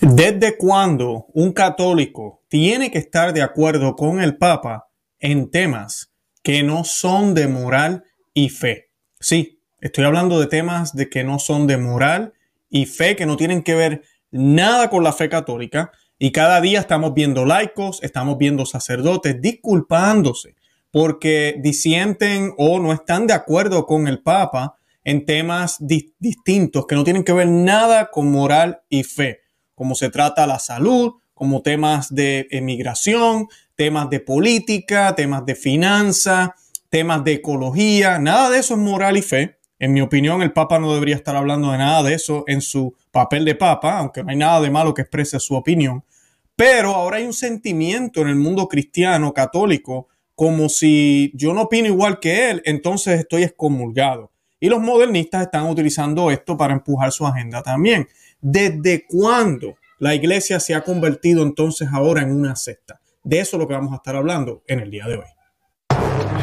¿Desde cuándo un católico tiene que estar de acuerdo con el Papa en temas que no son de moral y fe? Sí, estoy hablando de temas de que no son de moral y fe, que no tienen que ver nada con la fe católica. Y cada día estamos viendo laicos, estamos viendo sacerdotes disculpándose porque disienten o no están de acuerdo con el Papa en temas distintos que no tienen que ver nada con moral y fe como se trata la salud, como temas de emigración, temas de política, temas de finanza, temas de ecología. Nada de eso es moral y fe. En mi opinión, el Papa no debería estar hablando de nada de eso en su papel de Papa, aunque no hay nada de malo que exprese su opinión. Pero ahora hay un sentimiento en el mundo cristiano católico como si yo no opino igual que él, entonces estoy excomulgado. Y los modernistas están utilizando esto para empujar su agenda también. ¿Desde cuándo la iglesia se ha convertido entonces ahora en una secta? De eso es lo que vamos a estar hablando en el día de hoy.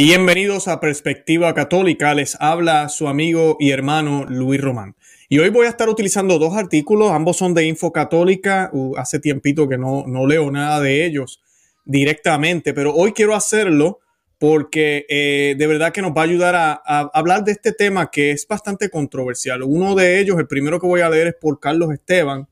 Bienvenidos a Perspectiva Católica, les habla su amigo y hermano Luis Román. Y hoy voy a estar utilizando dos artículos, ambos son de Info Católica, hace tiempito que no, no, leo nada de ellos directamente, pero hoy quiero hacerlo porque eh, de verdad que nos va a ayudar a, hablar de este tema que es bastante controversial. Uno de ellos, el primero que voy a leer es por Carlos Esteban.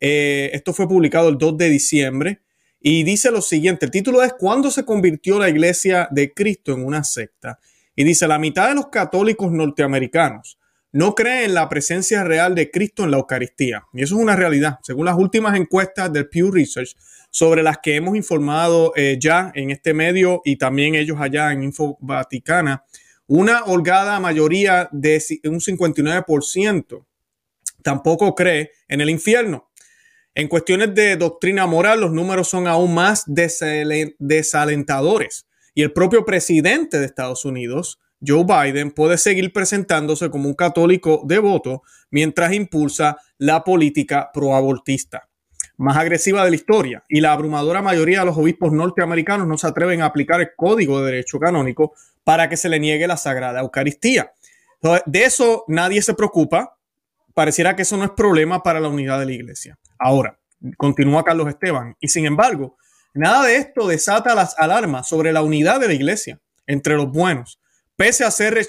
Eh, esto fue publicado el 2 de diciembre y dice lo siguiente, el título es ¿Cuándo se convirtió la iglesia de Cristo en una secta? Y dice, la mitad de los católicos norteamericanos no creen en la presencia real de Cristo en la Eucaristía. Y eso es una realidad. Según las últimas encuestas del Pew Research, sobre las que hemos informado eh, ya en este medio y también ellos allá en Info Vaticana, una holgada mayoría de un 59% tampoco cree en el infierno. En cuestiones de doctrina moral, los números son aún más desalentadores. Y el propio presidente de Estados Unidos, Joe Biden, puede seguir presentándose como un católico devoto mientras impulsa la política proabortista más agresiva de la historia. Y la abrumadora mayoría de los obispos norteamericanos no se atreven a aplicar el código de derecho canónico para que se le niegue la Sagrada Eucaristía. de eso nadie se preocupa. Pareciera que eso no es problema para la unidad de la iglesia. Ahora, continúa Carlos Esteban, y sin embargo, nada de esto desata las alarmas sobre la unidad de la iglesia entre los buenos, pese a ser,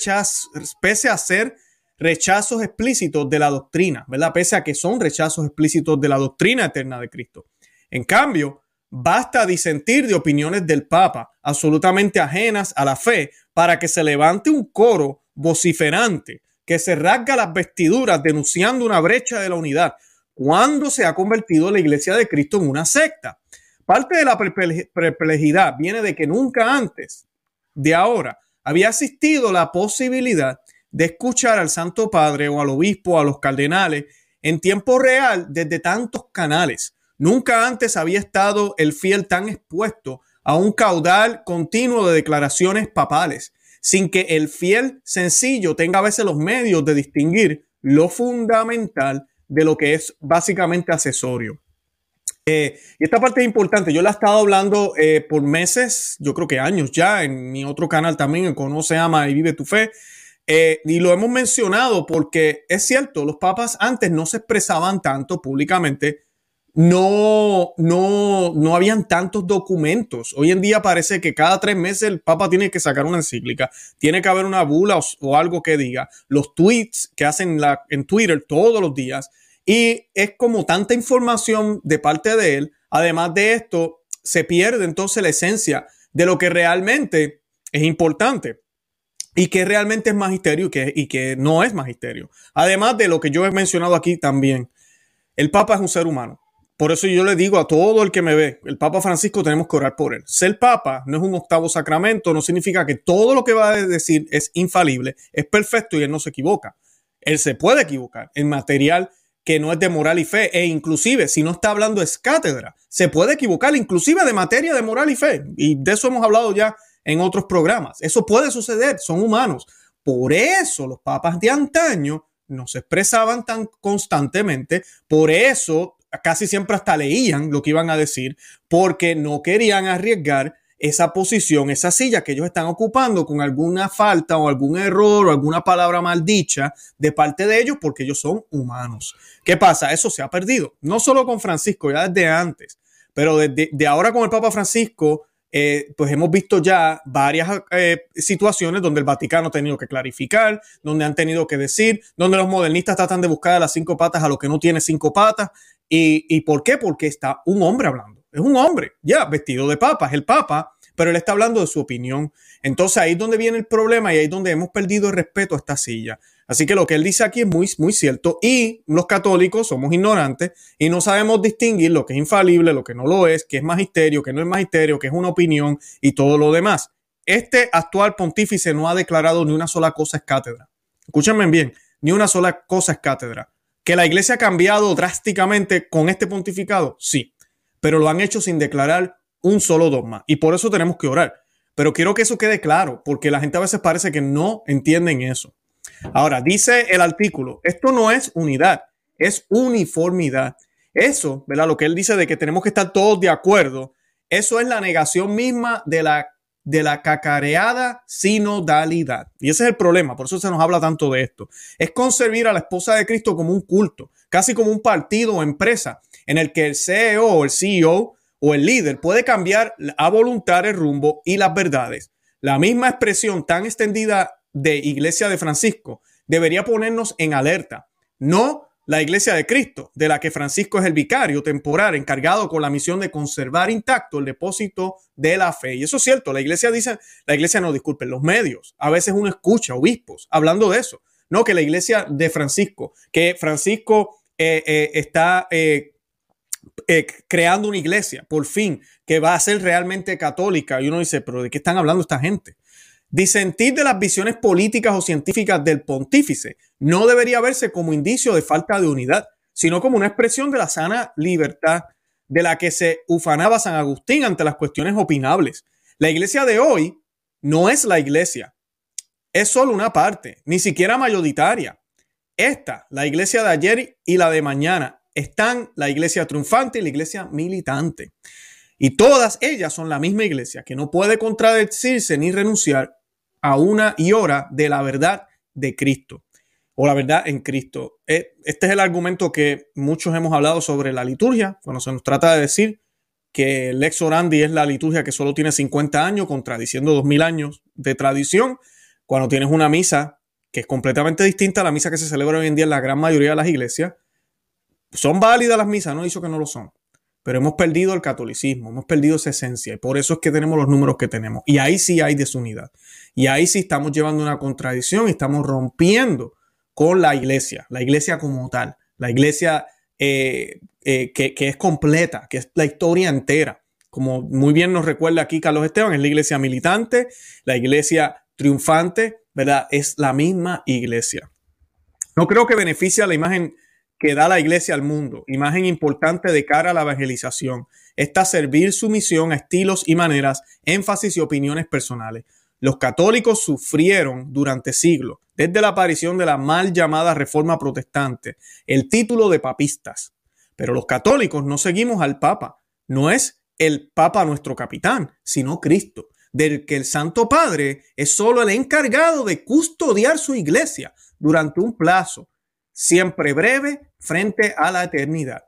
pese a ser rechazos explícitos de la doctrina, ¿verdad? Pese a que son rechazos explícitos de la doctrina eterna de Cristo. En cambio, basta disentir de opiniones del Papa absolutamente ajenas a la fe para que se levante un coro vociferante que se rasga las vestiduras denunciando una brecha de la unidad, cuando se ha convertido la iglesia de Cristo en una secta. Parte de la perplejidad viene de que nunca antes de ahora había existido la posibilidad de escuchar al Santo Padre o al obispo a los cardenales en tiempo real desde tantos canales. Nunca antes había estado el fiel tan expuesto a un caudal continuo de declaraciones papales, sin que el fiel sencillo tenga a veces los medios de distinguir lo fundamental de lo que es básicamente accesorio. Eh, y esta parte es importante. Yo la he estado hablando eh, por meses, yo creo que años ya, en mi otro canal también, en Conoce, Ama y Vive tu Fe. Eh, y lo hemos mencionado porque es cierto, los papas antes no se expresaban tanto públicamente, no, no, no habían tantos documentos. Hoy en día parece que cada tres meses el papa tiene que sacar una encíclica, tiene que haber una bula o, algo que diga, los tweets que hacen la, en Twitter todos los días. Y es como tanta información de parte de él. Además de esto, se pierde entonces la esencia de lo que realmente es importante y que realmente es magisterio y que, y que no es magisterio. Además de lo que yo he mencionado aquí también, el Papa es un ser humano por eso yo le digo a todo el que me ve, el Papa Francisco tenemos que orar por él. Ser Papa no es un octavo sacramento, no significa que todo lo que va a decir es infalible, es perfecto y él no se equivoca. Él se puede equivocar en material que no es de moral y fe, e inclusive si no está hablando es cátedra, se puede equivocar inclusive de materia de moral y fe, y de eso hemos hablado ya en otros programas. Eso puede suceder, son humanos. Por eso los papas de antaño no se expresaban tan constantemente, por eso casi siempre hasta leían lo que iban a decir, porque no querían arriesgar esa posición, esa silla que ellos están ocupando con alguna falta o algún error o alguna palabra maldicha de parte de ellos porque ellos son humanos. ¿Qué pasa? Eso se ha perdido, no solo con Francisco, ya desde antes, pero desde de ahora con el Papa Francisco, eh, pues hemos visto ya varias eh, situaciones donde el Vaticano ha tenido que clarificar, donde han tenido que decir, donde los modernistas tratan de buscar a las cinco patas a lo que no tiene cinco patas. ¿Y, por qué? Porque está un hombre hablando es un hombre, ya, vestido de papa, es el papa, pero él está hablando de su opinión. Entonces ahí es donde viene el problema y ahí es donde hemos perdido el respeto a esta silla. Así que lo que él dice aquí es muy, muy cierto y los católicos somos ignorantes y no sabemos distinguir lo que es infalible, lo que no lo es, qué es magisterio, qué no es magisterio, qué es una opinión y todo lo demás. Este actual pontífice no ha declarado ni una sola cosa es cátedra. Escúchenme bien, ni una sola cosa es cátedra. ¿Que la iglesia ha cambiado drásticamente con este pontificado? Sí pero lo han hecho sin declarar un solo dogma. Y por eso tenemos que orar. Pero quiero que eso quede claro, porque la gente a veces parece que no entienden eso. Ahora, dice el artículo, esto no es unidad, es uniformidad. Eso, ¿verdad? Lo que él dice de que tenemos que estar todos de acuerdo, eso es la negación misma de la, de la cacareada sinodalidad. Y ese es el problema, por eso se nos habla tanto de esto. Es concebir a la esposa de Cristo como un culto, casi como un partido o empresa, en el que el CEO o el CEO o el líder puede cambiar a voluntad el rumbo y las verdades. La misma expresión tan extendida de Iglesia de Francisco debería ponernos en alerta. No la Iglesia de Cristo, de la que Francisco es el vicario temporal encargado con la misión de conservar intacto el depósito de la fe. Y eso es cierto, la Iglesia dice, la Iglesia no, disculpen, los medios, a veces uno escucha obispos hablando de eso. No, que la Iglesia de Francisco, que Francisco eh, eh, está eh, eh, creando una iglesia, por fin, que va a ser realmente católica. Y uno dice, pero ¿de qué están hablando esta gente? Disentir de las visiones políticas o científicas del pontífice no debería verse como indicio de falta de unidad, sino como una expresión de la sana libertad de la que se ufanaba San Agustín ante las cuestiones opinables. La iglesia de hoy no es la iglesia, es solo una parte, ni siquiera mayoritaria. Esta, la iglesia de ayer y la de mañana, están la iglesia triunfante y la iglesia militante. Y todas ellas son la misma iglesia que no puede contradecirse ni renunciar a una y hora de la verdad de Cristo o la verdad en Cristo. Eh, este es el argumento que muchos hemos hablado sobre la liturgia, cuando se nos trata de decir que el ex orandi es la liturgia que solo tiene 50 años, contradiciendo 2000 años de tradición, cuando tienes una misa que es completamente distinta a la misa que se celebra hoy en día en la gran mayoría de las iglesias, son válidas las misas, no dicho que no lo son, pero hemos perdido el catolicismo, hemos perdido esa esencia y por eso es que tenemos los números que tenemos. Y ahí sí hay desunidad. Y ahí sí estamos llevando una contradicción y estamos rompiendo con la iglesia, la iglesia como tal, la iglesia eh, eh, que, que es completa, que es la historia entera. Como muy bien nos recuerda aquí Carlos Esteban, es la iglesia militante, la iglesia triunfante, ¿verdad? Es la misma iglesia. No creo que beneficie a la imagen que da la iglesia al mundo, imagen importante de cara a la evangelización, está servir su misión a estilos y maneras, énfasis y opiniones personales. Los católicos sufrieron durante siglos, desde la aparición de la mal llamada Reforma Protestante, el título de papistas. Pero los católicos no seguimos al Papa. No es el Papa nuestro capitán, sino Cristo, del que el Santo Padre es solo el encargado de custodiar su iglesia durante un plazo siempre breve frente a la eternidad.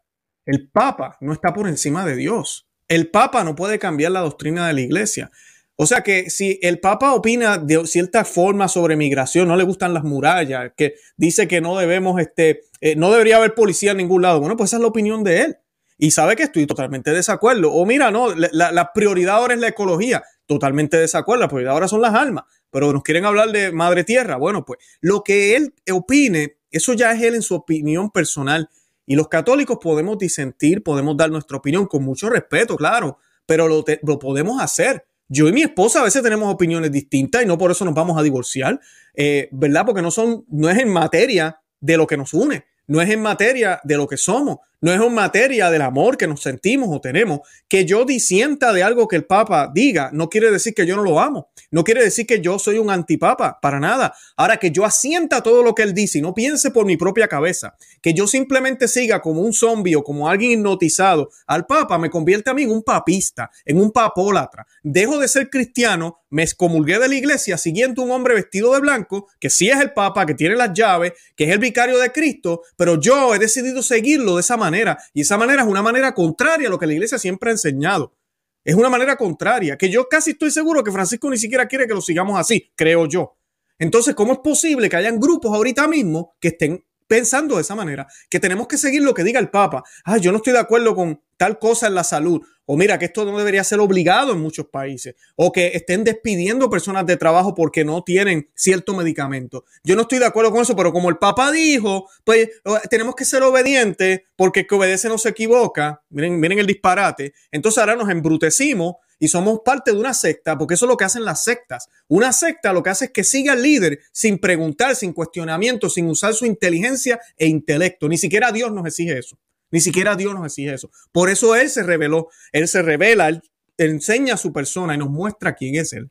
El Papa no está por encima de Dios. El Papa no puede cambiar la doctrina de la iglesia. O sea que si el Papa opina de cierta forma sobre migración, no le gustan las murallas, que dice que no debemos, este, eh, no debería haber policía en ningún lado, bueno, pues esa es la opinión de él. Y sabe que estoy totalmente de desacuerdo. O mira, no, la, prioridad ahora es la ecología. Totalmente de desacuerdo. La prioridad ahora son las almas. Pero nos quieren hablar de madre tierra. Bueno, pues lo que él opine eso ya es él en su opinión personal. Y los católicos podemos disentir, podemos dar nuestra opinión con mucho respeto, claro, pero lo, lo podemos hacer. Yo y mi esposa a veces tenemos opiniones distintas y no por eso nos vamos a divorciar, eh, ¿verdad? Porque no son, no es en materia de lo que nos une, no es en materia de lo que somos, no es en materia del amor que nos sentimos o tenemos. Que yo disienta de algo que el Papa diga, no quiere decir que yo no lo amo. No quiere decir que yo soy un antipapa, para nada. Ahora que yo asienta todo lo que él dice y no piense por mi propia cabeza, que yo simplemente siga como un zombie o como alguien hipnotizado al Papa, me convierte a mí en un papista, en un papólatra. Dejo de ser cristiano, me excomulgué de la iglesia siguiendo un hombre vestido de blanco, que sí es el Papa, que tiene las llaves, que es el vicario de Cristo, pero yo he decidido seguirlo de esa manera y esa manera es una manera contraria a lo que la iglesia siempre ha enseñado. Es una manera contraria, que yo casi estoy seguro que Francisco ni siquiera quiere que lo sigamos así, creo yo. Entonces, ¿cómo es posible que hayan grupos ahorita mismo que estén pensando de esa manera, que tenemos que seguir lo que diga el Papa. Ah, yo no estoy de acuerdo con tal cosa en la salud. O mira, que esto no debería ser obligado en muchos países. O que estén despidiendo personas de trabajo porque no tienen cierto medicamento. Yo no estoy de acuerdo con eso, pero como el Papa dijo, pues tenemos que ser obedientes porque el que obedece no se equivoca. Miren, miren el disparate. Entonces ahora nos embrutecimos y somos parte de una secta, porque eso es lo que hacen las sectas. Una secta lo que hace es que siga al líder sin preguntar, sin cuestionamiento, sin usar su inteligencia e intelecto. Ni siquiera Dios nos exige eso. Ni siquiera Dios nos exige eso. Por eso Él se reveló, Él se revela, Él enseña a su persona y nos muestra quién es Él.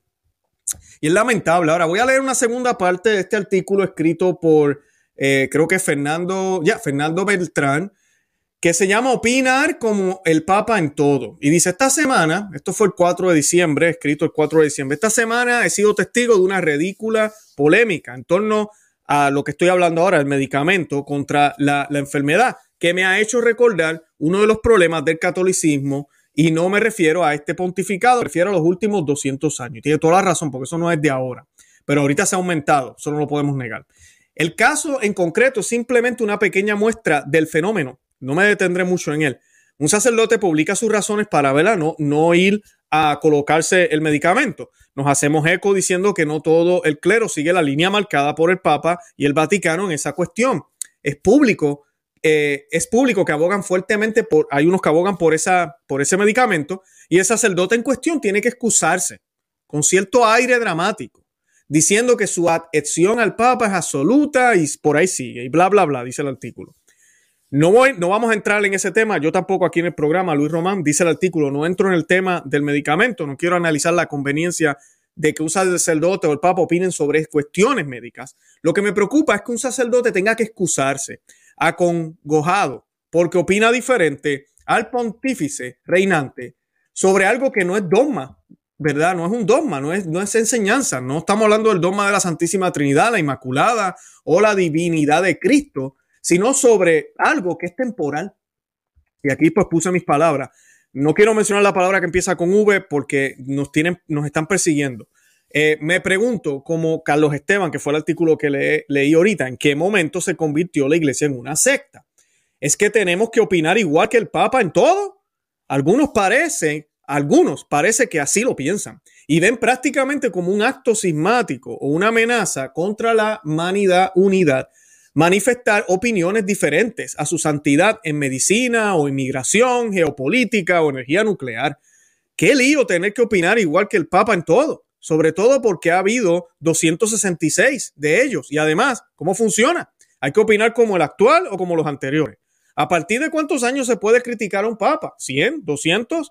Y es lamentable. Ahora voy a leer una segunda parte de este artículo escrito por, eh, creo que Fernando, ya, Fernando Beltrán, que se llama Opinar como el Papa en todo. Y dice, esta semana, esto fue el 4 de diciembre, escrito el 4 de diciembre, esta semana he sido testigo de una ridícula polémica en torno a lo que estoy hablando ahora, el medicamento contra la, enfermedad, que me ha hecho recordar uno de los problemas del catolicismo y no me refiero a este pontificado, me refiero a los últimos 200 años. Tiene toda la razón, porque eso no es de ahora, pero ahorita se ha aumentado, eso no lo podemos negar. El caso en concreto es simplemente una pequeña muestra del fenómeno no me detendré mucho en él. Un sacerdote publica sus razones para ¿verdad? No, no ir a colocarse el medicamento. Nos hacemos eco diciendo que no todo el clero sigue la línea marcada por el Papa y el Vaticano en esa cuestión. Es público, eh, es público que abogan fuertemente por, hay unos que abogan por, esa, por ese medicamento y el sacerdote en cuestión tiene que excusarse con cierto aire dramático, diciendo que su adhesión al Papa es absoluta y por ahí sigue y bla, bla, bla, dice el artículo. No, voy, no vamos a entrar en ese tema. Yo tampoco aquí en el programa, Luis Román dice el artículo, no entro en el tema del medicamento, no quiero analizar la conveniencia de que un sacerdote o el papa opinen sobre cuestiones médicas. Lo que me preocupa es que un sacerdote tenga que excusarse, acongojado, porque opina diferente al pontífice reinante sobre algo que no es dogma, ¿verdad? No es un dogma, no es, no es enseñanza. No estamos hablando del dogma de la Santísima Trinidad, la Inmaculada o la divinidad de Cristo sino sobre algo que es temporal. Y aquí pues puse mis palabras. No quiero mencionar la palabra que empieza con V porque nos, tienen, nos están persiguiendo. Eh, me pregunto, como Carlos Esteban, que fue el artículo que leí ahorita, ¿en qué momento se convirtió la iglesia en una secta? ¿Es que tenemos que opinar igual que el Papa en todo? Algunos parecen, algunos parece que así lo piensan y ven prácticamente como un acto sismático o una amenaza contra la humanidad, unidad manifestar opiniones diferentes a su santidad en medicina o inmigración, geopolítica o energía nuclear. Qué lío tener que opinar igual que el Papa en todo, sobre todo porque ha habido 266 de ellos. Y además, ¿cómo funciona? Hay que opinar como el actual o como los anteriores. ¿A partir de cuántos años se puede criticar a un Papa? ¿100? ¿200?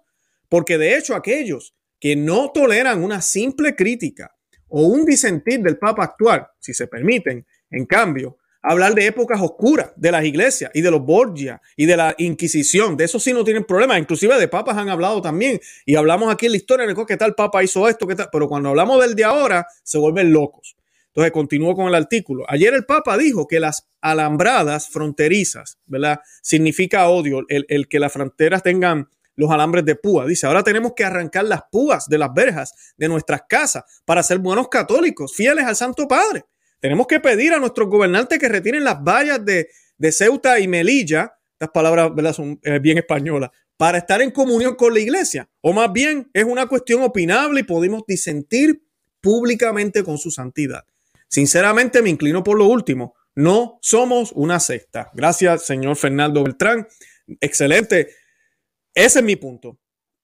Porque de hecho aquellos que no toleran una simple crítica o un disentir del Papa actual, si se permiten, en cambio, hablar de épocas oscuras de las iglesias y de los Borgia y de la Inquisición. De eso sí no tienen problema. Inclusive de papas han hablado también. Y hablamos aquí en la historia de qué tal papa hizo esto, qué tal. Pero cuando hablamos del de ahora, se vuelven locos. Entonces continúo con el artículo. Ayer el Papa dijo que las alambradas fronterizas, ¿verdad? Significa odio, el, el que las fronteras tengan los alambres de púa. Dice, ahora tenemos que arrancar las púas de las verjas de nuestras casas para ser buenos católicos, fieles al Santo Padre. Tenemos que pedir a nuestros gobernantes que retiren las vallas de, Ceuta y Melilla, estas palabras son eh, bien españolas, para estar en comunión con la iglesia. O más bien es una cuestión opinable y podemos disentir públicamente con su santidad. Sinceramente me inclino por lo último. No somos una secta. Gracias, señor Fernando Beltrán. Excelente. Ese es mi punto. O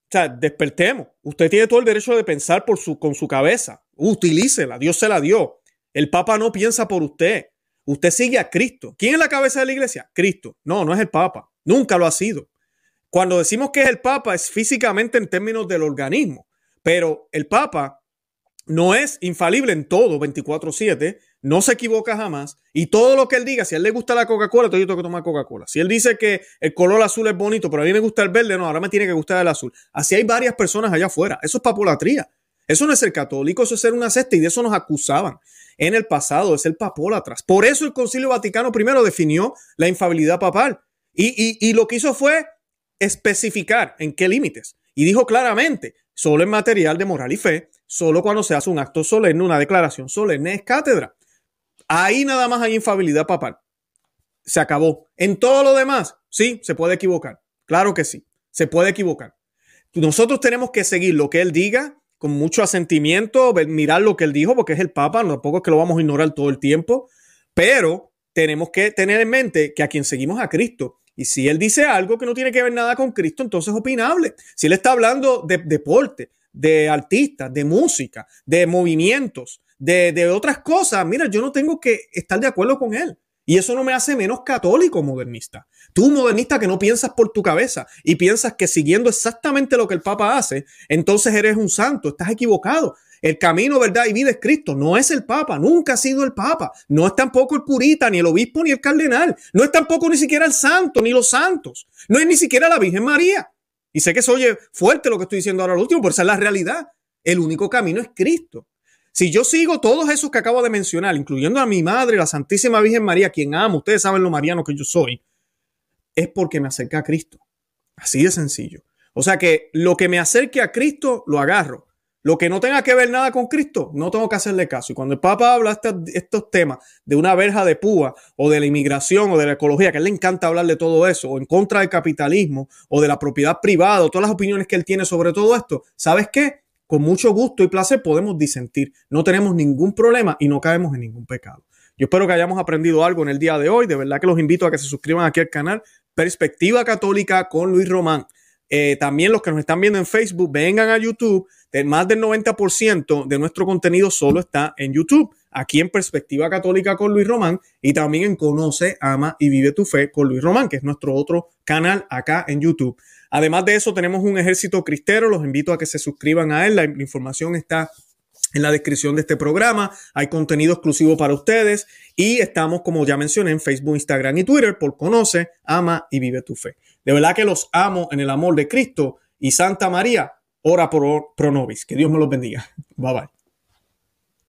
sea, despertemos. Usted tiene todo el derecho de pensar por su, con su cabeza. Utilícela. Dios se la dio. El Papa no piensa por usted. Usted sigue a Cristo. ¿Quién es la cabeza de la iglesia? Cristo. No, no es el Papa. Nunca lo ha sido. Cuando decimos que es el Papa es físicamente en términos del organismo, pero el Papa no es infalible en todo 24/7, no se equivoca jamás y todo lo que él diga, si a él le gusta la Coca-Cola, yo tengo que tomar Coca-Cola. Si él dice que el color azul es bonito, pero a mí me gusta el verde, no, ahora me tiene que gustar el azul. Así hay varias personas allá afuera. Eso es papolatría. Eso no es ser católico, eso es ser una secta y de eso nos acusaban en el pasado, es el papólatras. Por eso el Concilio Vaticano I definió la infabilidad papal y, y lo que hizo fue especificar en qué límites y dijo claramente, solo en material de moral y fe, solo cuando se hace un acto solemne, una declaración solemne es cátedra. Ahí nada más hay infabilidad papal. Se acabó. En todo lo demás, sí, se puede equivocar. Claro que sí, se puede equivocar. Nosotros tenemos que seguir lo que él diga con mucho asentimiento, mirar lo que él dijo, porque es el Papa, tampoco es que lo vamos a ignorar todo el tiempo, pero tenemos que tener en mente que a quien seguimos a Cristo. Y si él dice algo que no tiene que ver nada con Cristo, entonces es opinable. Si él está hablando de deporte, de artistas, de música, de movimientos, de, otras cosas, mira, yo no tengo que estar de acuerdo con él. Y eso no me hace menos católico modernista. Tú, modernista, que no piensas por tu cabeza y piensas que siguiendo exactamente lo que el Papa hace, entonces eres un santo. Estás equivocado. El camino, verdad y vida es Cristo. No es el Papa. Nunca ha sido el Papa. No es tampoco el curita, ni el obispo, ni el cardenal. No es tampoco ni siquiera el santo, ni los santos. No es ni siquiera la Virgen María. Y sé que se oye fuerte lo que estoy diciendo ahora lo último, pero esa es la realidad. El único camino es Cristo. Si yo sigo todos esos que acabo de mencionar, incluyendo a mi madre, la Santísima Virgen María, quien amo, ustedes saben lo mariano que yo soy, es porque me acerca a Cristo. Así de sencillo. O sea que lo que me acerque a Cristo, lo agarro. Lo que no tenga que ver nada con Cristo, no tengo que hacerle caso. Y cuando el Papa habla estos, estos temas de una verja de púa o de la inmigración o de la ecología, que a él le encanta hablar de todo eso, o en contra del capitalismo o de la propiedad privada, o todas las opiniones que él tiene sobre todo esto, ¿sabes qué? Con mucho gusto y placer podemos disentir. No tenemos ningún problema y no caemos en ningún pecado. Yo espero que hayamos aprendido algo en el día de hoy. De verdad que los invito a que se suscriban aquí al canal Perspectiva Católica con Luis Román. Eh, también los que nos están viendo en Facebook, vengan a YouTube. más del 90% de nuestro contenido solo está en YouTube, aquí en Perspectiva Católica con Luis Román y también en Conoce, Ama y Vive tu Fe con Luis Román, que es nuestro otro canal acá en YouTube. Además de eso, tenemos un ejército cristero. Los invito a que se suscriban a él. La información está en la descripción de este programa. Hay contenido exclusivo para ustedes y estamos, como ya mencioné, en Facebook, Instagram y Twitter por Conoce, Ama y Vive tu Fe. De verdad que los amo en el amor de Cristo y Santa María, ora por pro nobis. Que Dios me los bendiga. Bye bye.